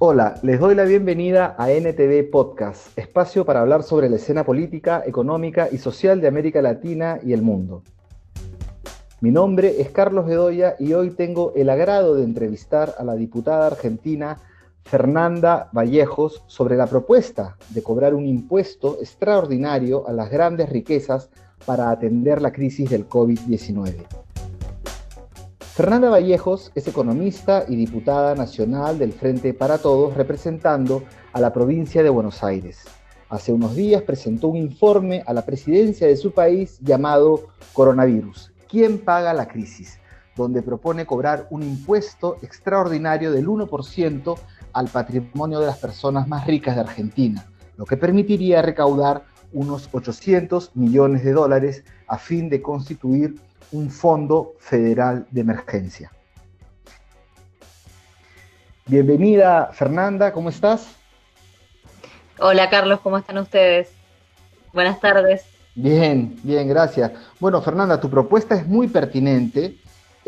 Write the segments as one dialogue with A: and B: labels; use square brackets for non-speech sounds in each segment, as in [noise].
A: Hola, les doy la bienvenida a NTV Podcast, espacio para hablar sobre la escena política, económica y social de América Latina y el mundo. Mi nombre es Carlos Bedoya y hoy tengo el agrado de entrevistar a la diputada argentina Fernanda Vallejos sobre la propuesta de cobrar un impuesto extraordinario a las grandes riquezas para atender la crisis del COVID-19. Fernanda Vallejos es economista y diputada nacional del Frente para Todos representando a la provincia de Buenos Aires. Hace unos días presentó un informe a la presidencia de su país llamado Coronavirus. ¿Quién paga la crisis? donde propone cobrar un impuesto extraordinario del 1% al patrimonio de las personas más ricas de Argentina, lo que permitiría recaudar unos 800 millones de dólares a fin de constituir un fondo federal de emergencia. Bienvenida Fernanda, ¿cómo estás?
B: Hola Carlos, ¿cómo están ustedes? Buenas tardes.
A: Bien, bien, gracias. Bueno, Fernanda, tu propuesta es muy pertinente,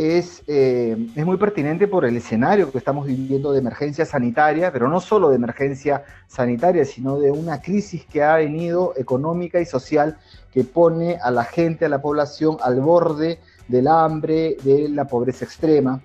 A: es, eh, es, muy pertinente por el escenario que estamos viviendo de emergencia sanitaria, pero no solo de emergencia sanitaria, sino de una crisis que ha venido económica y social que pone a la gente, a la población al borde del hambre, de la pobreza extrema,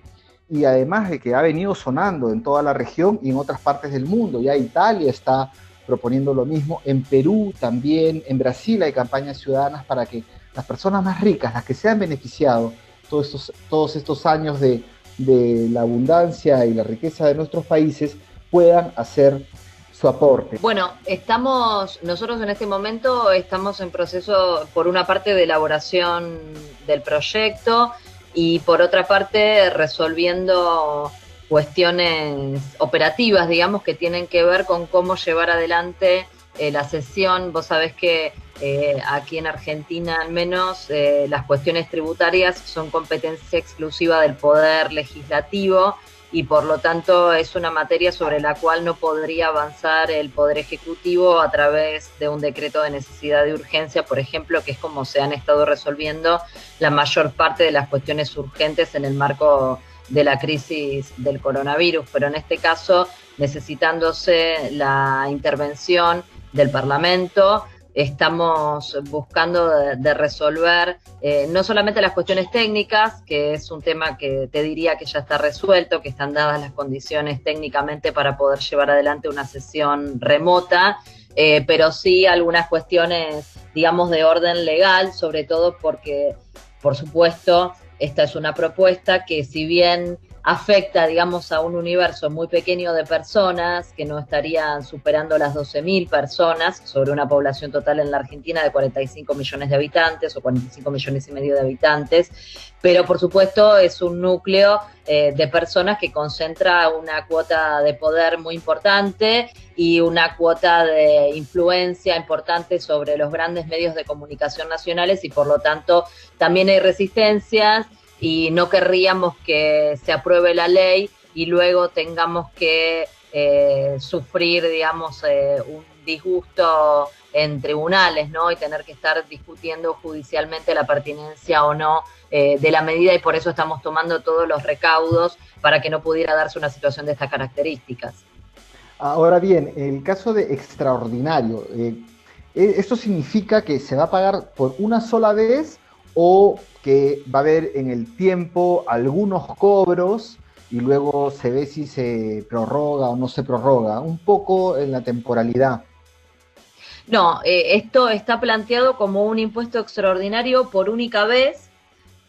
A: y además de que ha venido sonando en toda la región y en otras partes del mundo. Ya Italia está proponiendo lo mismo, en Perú también, en Brasil hay campañas ciudadanas para que las personas más ricas, las que se han beneficiado todos estos, todos estos años de, de la abundancia y la riqueza de nuestros países, puedan hacer su aporte.
B: Bueno, estamos, nosotros en este momento estamos en proceso, por una parte, de elaboración del proyecto y por otra parte, resolviendo cuestiones operativas, digamos, que tienen que ver con cómo llevar adelante eh, la sesión. Vos sabés que eh, aquí en Argentina al menos eh, las cuestiones tributarias son competencia exclusiva del Poder Legislativo y por lo tanto es una materia sobre la cual no podría avanzar el Poder Ejecutivo a través de un decreto de necesidad de urgencia, por ejemplo, que es como se han estado resolviendo la mayor parte de las cuestiones urgentes en el marco de la crisis del coronavirus, pero en este caso necesitándose la intervención del Parlamento, estamos buscando de, resolver eh, no solamente las cuestiones técnicas, que es un tema que te diría que ya está resuelto, que están dadas las condiciones técnicamente para poder llevar adelante una sesión remota, eh, pero sí algunas cuestiones, digamos, de orden legal, sobre todo porque, por supuesto, esta es una propuesta que si bien afecta, digamos, a un universo muy pequeño de personas que no estarían superando las 12.000 personas sobre una población total en la Argentina de 45 millones de habitantes o 45 millones y medio de habitantes, pero por supuesto es un núcleo eh, de personas que concentra una cuota de poder muy importante y una cuota de influencia importante sobre los grandes medios de comunicación nacionales y por lo tanto también hay resistencias y no querríamos que se apruebe la ley y luego tengamos que eh, sufrir, digamos, eh, un disgusto en tribunales, ¿no? Y tener que estar discutiendo judicialmente la pertinencia o no eh, de la medida y por eso estamos tomando todos los recaudos para que no pudiera darse una situación de estas características.
A: Ahora bien, el caso de extraordinario, ¿esto significa que se va a pagar por una sola vez o que va a haber en el tiempo algunos cobros y luego se ve si se prorroga o no se prorroga, un poco en la temporalidad.
B: No, eh, esto está planteado como un impuesto extraordinario por única vez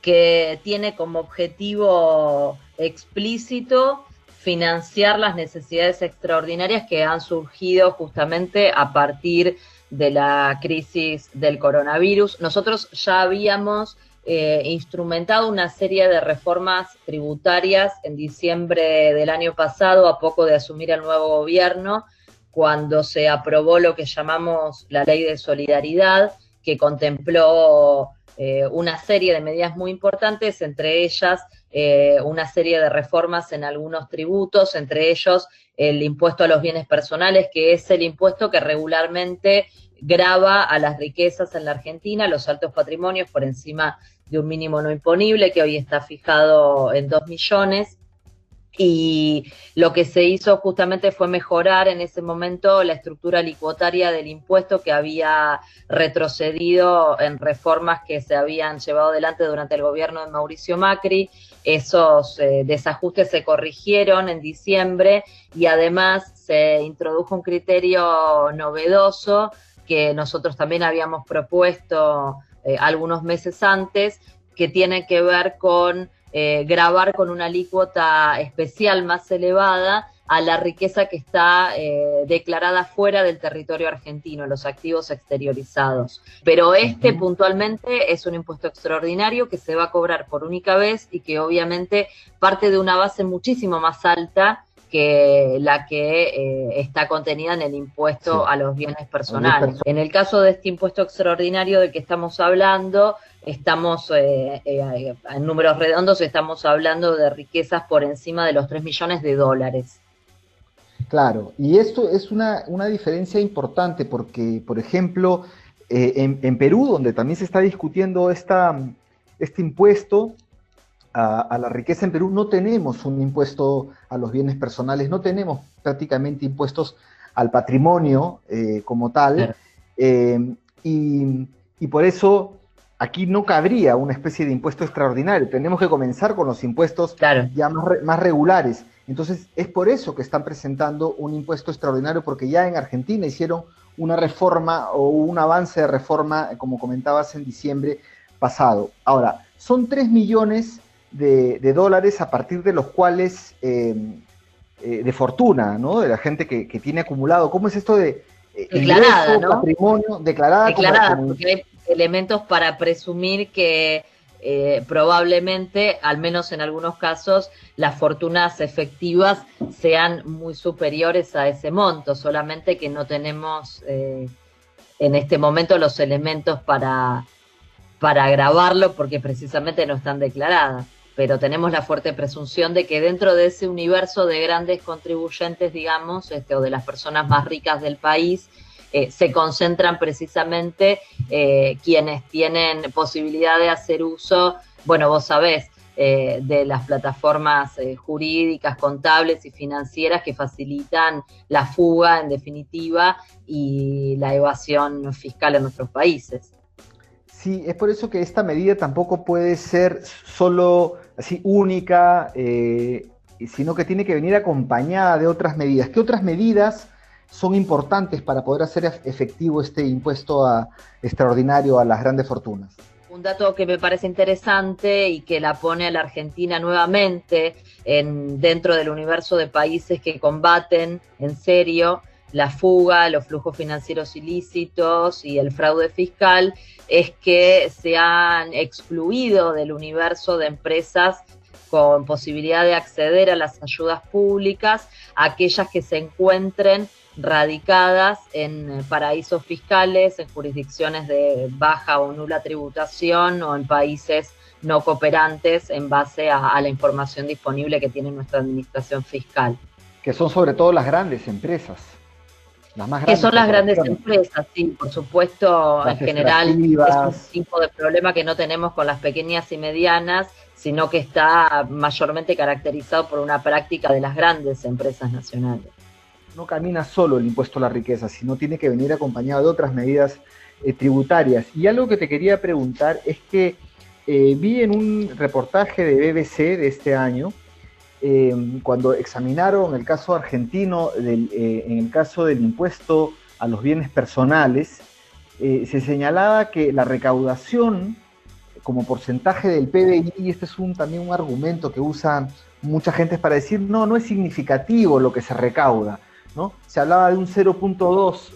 B: que tiene como objetivo explícito financiar las necesidades extraordinarias que han surgido justamente a partir de la crisis del coronavirus. Nosotros ya habíamos eh, instrumentado una serie de reformas tributarias en diciembre del año pasado, a poco de asumir el nuevo gobierno, cuando se aprobó lo que llamamos la ley de solidaridad, que contempló eh, una serie de medidas muy importantes, entre ellas eh, una serie de reformas en algunos tributos, entre ellos el impuesto a los bienes personales, que es el impuesto que regularmente grava a las riquezas en la Argentina, los altos patrimonios por encima de un mínimo no imponible que hoy está fijado en 2 millones y lo que se hizo justamente fue mejorar en ese momento la estructura licuotaria del impuesto que había retrocedido en reformas que se habían llevado adelante durante el gobierno de Mauricio Macri. Esos eh, desajustes se corrigieron en diciembre y además se introdujo un criterio novedoso que nosotros también habíamos propuesto eh, algunos meses antes, que tiene que ver con eh, grabar con una alícuota especial más elevada a la riqueza que está eh, declarada fuera del territorio argentino, los activos exteriorizados. Pero este puntualmente es un impuesto extraordinario que se va a cobrar por única vez y que obviamente parte de una base muchísimo más alta que la que eh, está contenida en el impuesto a los bienes personales. En el caso de este impuesto extraordinario del que estamos hablando, estamos eh, eh, en números redondos, estamos hablando de riquezas por encima de los 3 millones de dólares.
A: Claro, y esto es una, diferencia importante porque, por ejemplo, en, Perú, donde también se está discutiendo esta, este impuesto, a, la riqueza en Perú, no tenemos un impuesto a los bienes personales, no tenemos prácticamente impuestos al patrimonio eh, como tal, eh, y, por eso aquí no cabría una especie de impuesto extraordinario, tenemos que comenzar con los impuestos ya más, más regulares. Entonces, es por eso que están presentando un impuesto extraordinario, porque ya en Argentina hicieron una reforma o un avance de reforma, como comentabas, en diciembre pasado. Ahora, son 3 millones de, dólares a partir de los cuales, em, eh, de fortuna, ¿no? De la gente que, tiene acumulado. ¿Cómo es esto de
B: eh, declarada, ¿no?
A: patrimonio declarada?
B: Declarada, porque hay elementos para presumir que eh, probablemente, al menos en algunos casos, las fortunas efectivas sean muy superiores a ese monto, solamente que no tenemos en este momento los elementos para, para grabarlo porque precisamente no están declaradas pero tenemos la fuerte presunción de que dentro de ese universo de grandes contribuyentes, digamos, este, o de las personas más ricas del país, eh, se concentran precisamente eh, quienes tienen posibilidad de hacer uso, bueno, vos sabés, eh, de las plataformas jurídicas, contables y financieras que facilitan la fuga, en definitiva, y la evasión fiscal en nuestros países.
A: Sí, es por eso que esta medida tampoco puede ser solo así única, eh, sino que tiene que venir acompañada de otras medidas. ¿Qué otras medidas son importantes para poder hacer efectivo este impuesto extraordinario a las grandes fortunas?
B: Un dato que me parece interesante y que la pone a la Argentina nuevamente en, dentro del universo de países que combaten en serio la fuga, los flujos financieros ilícitos y el fraude fiscal, es que se han excluido del universo de empresas con posibilidad de acceder a las ayudas públicas, aquellas que se encuentren radicadas en paraísos fiscales, en jurisdicciones de baja o nula tributación o en países no cooperantes en base a, la información disponible que tiene nuestra administración fiscal.
A: Que son sobre todo las grandes empresas
B: que son las grandes empresas, sí, por supuesto, en general es un tipo de problema que no tenemos con las pequeñas y medianas, sino que está mayormente caracterizado por una práctica de las grandes empresas nacionales.
A: No camina solo el impuesto a la riqueza, sino tiene que venir acompañado de otras medidas eh, tributarias. Y algo que te quería preguntar es que eh, vi en un reportaje de BBC de este año, Em, cuando examinaron el caso argentino, eh, en el caso del impuesto a los bienes personales, eh, se señalaba que la recaudación como porcentaje del PBI, y este es también un argumento que usa mucha gente para decir, no, no es significativo lo que se recauda, ¿no? Se hablaba de un 0.2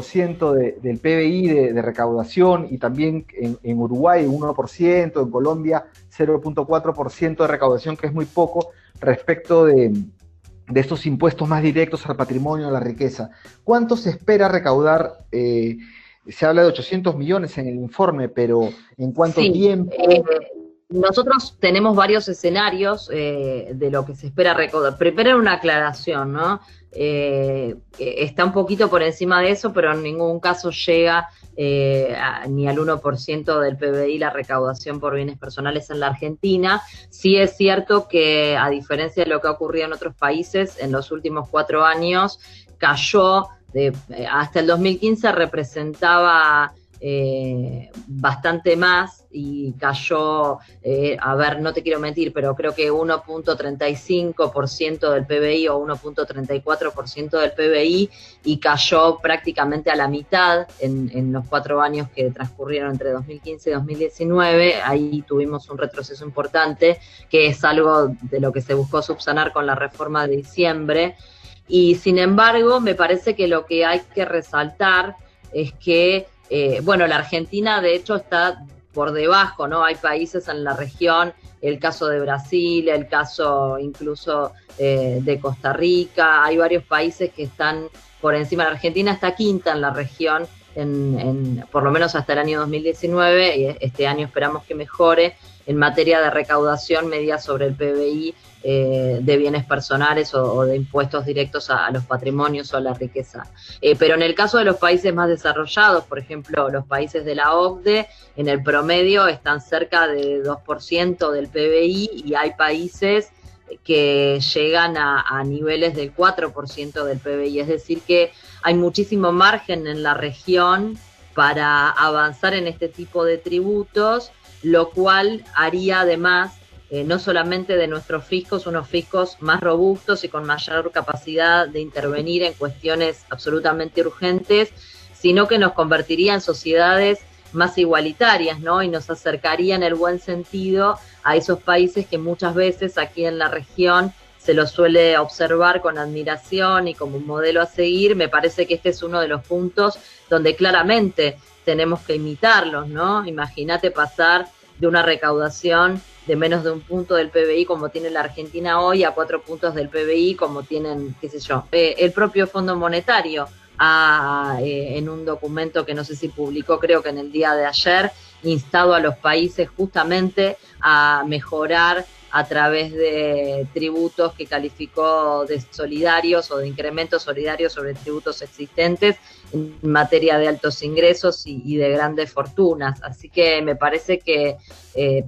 A: eh, del PBI de, recaudación y también en, en Uruguay 1%, en Colombia 0.4% de recaudación, que es muy poco respecto de, estos impuestos más directos al patrimonio, a la riqueza. ¿Cuánto se espera recaudar? Eh, se habla de 800 millones en el informe, pero ¿en cuánto tiempo?
B: Eh, nosotros tenemos varios escenarios eh, de lo que se espera recaudar. Primero una aclaración, ¿no? Eh, está un poquito por encima de eso, pero en ningún caso llega eh, ni al 1% del PBI la recaudación por bienes personales en la Argentina. Sí es cierto que, a diferencia de lo que ha ocurrido en otros países, en los últimos cuatro años cayó, de, hasta el 2015 representaba eh, bastante más y cayó, eh, a ver, no te quiero mentir, pero creo que 1.35% del PBI o 1.34% del PBI y cayó prácticamente a la mitad en, en, los cuatro años que transcurrieron entre 2015 y 2019. Ahí tuvimos un retroceso importante, que es algo de lo que se buscó subsanar con la reforma de diciembre. Y sin embargo, me parece que lo que hay que resaltar es que eh, bueno, la Argentina de hecho está por debajo, ¿no? Hay países en la región, el caso de Brasil, el caso incluso eh, de Costa Rica, hay varios países que están por encima. La Argentina está quinta en la región, en, por lo menos hasta el año 2019, y este año esperamos que mejore en materia de recaudación media sobre el PBI eh, de bienes personales o, de impuestos directos a, los patrimonios o a la riqueza. Eh, pero en el caso de los países más desarrollados, por ejemplo, los países de la OCDE, en el promedio están cerca de 2% del PBI y hay países que llegan a, a niveles del 4% del PBI. Es decir, que hay muchísimo margen en la región para avanzar en este tipo de tributos, lo cual haría además eh, no solamente de nuestros fiscos, unos fiscos más robustos y con mayor capacidad de intervenir en cuestiones absolutamente urgentes, sino que nos convertiría en sociedades más igualitarias, ¿no? Y nos acercaría en el buen sentido a esos países que muchas veces aquí en la región se los suele observar con admiración y como un modelo a seguir. Me parece que este es uno de los puntos donde claramente tenemos que imitarlos, ¿no? Imagínate pasar de una recaudación de menos de un punto del PBI como tiene la Argentina hoy a cuatro puntos del PBI como tienen, qué sé yo, eh, el propio Fondo Monetario ha, eh, en un documento que no sé si publicó creo que en el día de ayer, instado a los países justamente a mejorar a través de tributos que calificó de solidarios o de incrementos solidarios sobre tributos existentes en materia de altos ingresos y, de grandes fortunas. Así que me parece que eh,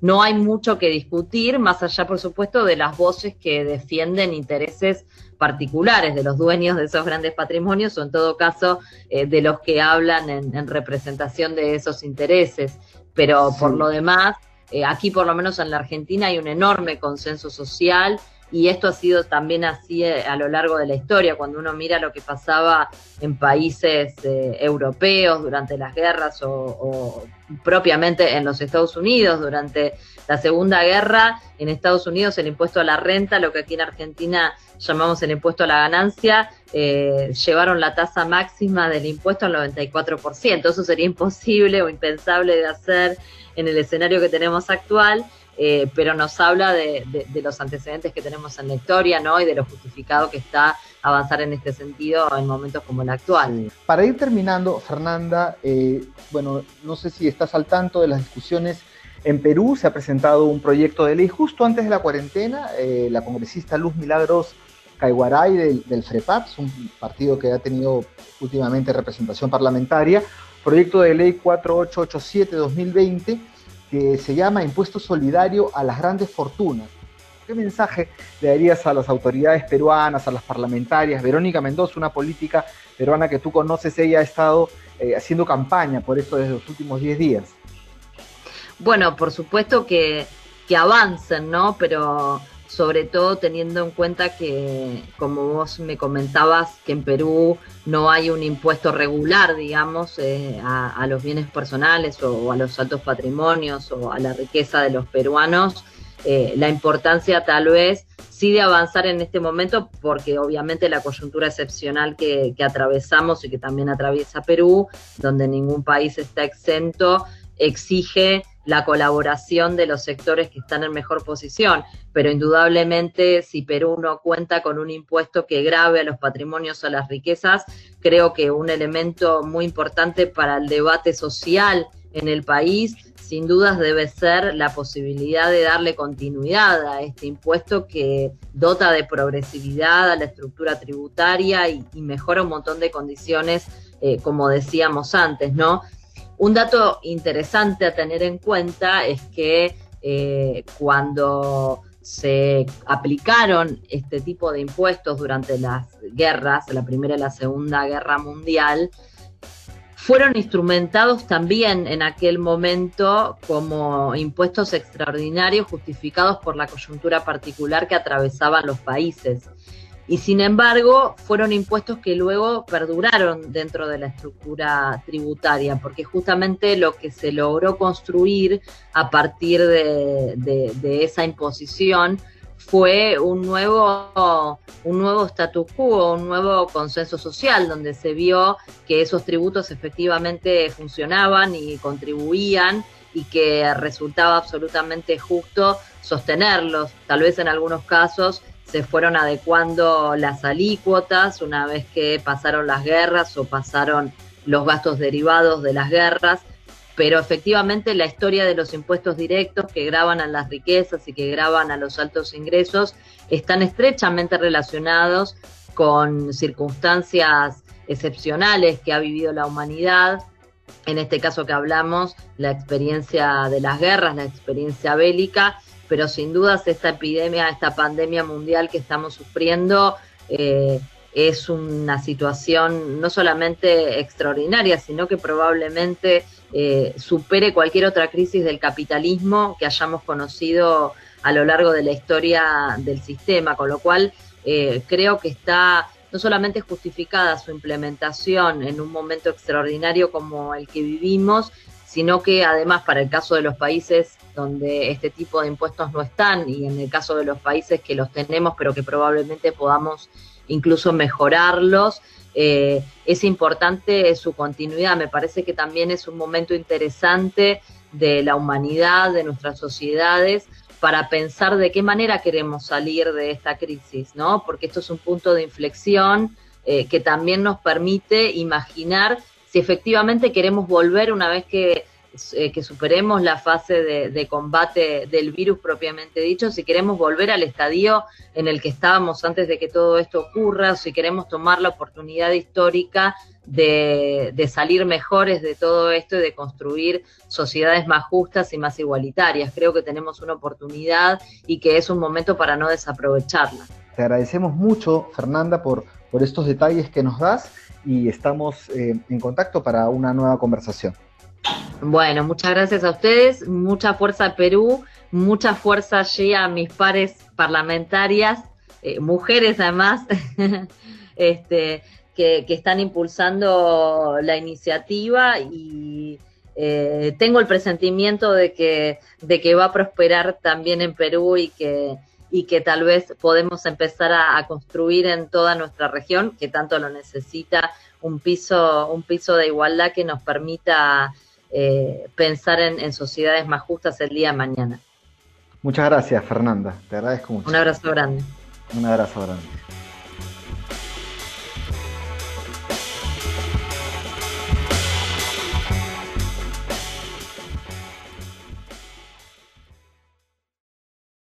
B: no hay mucho que discutir, más allá, por supuesto, de las voces que defienden intereses particulares de los dueños de esos grandes patrimonios o en todo caso eh, de los que hablan en, representación de esos intereses. Pero por lo demás, eh, aquí por lo menos en la Argentina hay un enorme consenso social y esto ha sido también así eh, a lo largo de la historia, cuando uno mira lo que pasaba en países eh, europeos durante las guerras o, propiamente en los Estados Unidos durante la Segunda Guerra, en Estados Unidos el impuesto a la renta, lo que aquí en Argentina llamamos el impuesto a la ganancia, eh, llevaron la tasa máxima del impuesto al 94%. Eso sería imposible o impensable de hacer en el escenario que tenemos actual. Eh, pero nos habla de, los antecedentes que tenemos en la historia, ¿no? Y de lo justificado que está avanzar en este sentido en momentos como el actual.
A: Para ir terminando, Fernanda, eh, bueno, no sé si estás al tanto de las discusiones. En Perú se ha presentado un proyecto de ley justo antes de la cuarentena. Eh, la congresista Luz Milagros Caiguaray del, del FREPAPS, un partido que ha tenido últimamente representación parlamentaria, proyecto de ley 4887-2020 que se llama Impuesto Solidario a las Grandes Fortunas. ¿Qué mensaje le darías a las autoridades peruanas, a las parlamentarias? Verónica Mendoza, una política peruana que tú conoces, ella ha estado eh, haciendo campaña por esto desde los últimos 10 días.
B: Bueno, por supuesto que, que avancen, ¿no? Pero sobre todo teniendo en cuenta que, como vos me comentabas, que en Perú no hay un impuesto regular, digamos, eh, a, los bienes personales o, a los altos patrimonios o a la riqueza de los peruanos, eh, la importancia tal vez sí de avanzar en este momento, porque obviamente la coyuntura excepcional que, que atravesamos y que también atraviesa Perú, donde ningún país está exento, exige la colaboración de los sectores que están en mejor posición, pero indudablemente si Perú no cuenta con un impuesto que grave a los patrimonios o a las riquezas, creo que un elemento muy importante para el debate social en el país, sin dudas debe ser la posibilidad de darle continuidad a este impuesto que dota de progresividad a la estructura tributaria y, mejora un montón de condiciones, eh, como decíamos antes, ¿no? Un dato interesante a tener en cuenta es que eh, cuando se aplicaron este tipo de impuestos durante las guerras, la Primera y la Segunda Guerra Mundial, fueron instrumentados también en aquel momento como impuestos extraordinarios justificados por la coyuntura particular que atravesaban los países y sin embargo fueron impuestos que luego perduraron dentro de la estructura tributaria, porque justamente lo que se logró construir a partir de, esa imposición fue un nuevo, un nuevo statu quo, un nuevo consenso social, donde se vio que esos tributos efectivamente funcionaban y contribuían y que resultaba absolutamente justo sostenerlos, tal vez en algunos casos se fueron adecuando las alícuotas una vez que pasaron las guerras o pasaron los gastos derivados de las guerras, pero efectivamente la historia de los impuestos directos que graban a las riquezas y que graban a los altos ingresos están estrechamente relacionados con circunstancias excepcionales que ha vivido la humanidad, en este caso que hablamos, la experiencia de las guerras, la experiencia bélica, pero sin dudas esta epidemia, esta pandemia mundial que estamos sufriendo eh, es una situación no solamente extraordinaria, sino que probablemente eh, supere cualquier otra crisis del capitalismo que hayamos conocido a lo largo de la historia del sistema, con lo cual eh, creo que está no solamente justificada su implementación en un momento extraordinario como el que vivimos, sino que además para el caso de los países donde este tipo de impuestos no están y en el caso de los países que los tenemos, pero que probablemente podamos incluso mejorarlos, eh, es importante su continuidad. Me parece que también es un momento interesante de la humanidad, de nuestras sociedades, para pensar de qué manera queremos salir de esta crisis, ¿no? Porque esto es un punto de inflexión eh, que también nos permite imaginar si efectivamente queremos volver una vez que, eh, superemos la fase de, combate del virus propiamente dicho, si queremos volver al estadio en el que estábamos antes de que todo esto ocurra, si queremos tomar la oportunidad histórica de, salir mejores de todo esto y de construir sociedades más justas y más igualitarias. Creo que tenemos una oportunidad y que es un momento para no desaprovecharla.
A: Te agradecemos mucho, Fernanda, por estos detalles que nos das y estamos eh, en contacto para una nueva conversación.
B: Bueno, muchas gracias a ustedes, mucha fuerza Perú, mucha fuerza allí a mis pares parlamentarias, eh, mujeres además, [laughs] este, que, están impulsando la iniciativa y eh, tengo el presentimiento de que, de que va a prosperar también en Perú y que y que tal vez podemos empezar a, construir en toda nuestra región, que tanto lo necesita, un piso, un piso de igualdad que nos permita eh, pensar en, en sociedades más justas el día de mañana.
A: Muchas gracias, Fernanda. Te agradezco mucho.
B: Un abrazo grande.
A: Un abrazo grande.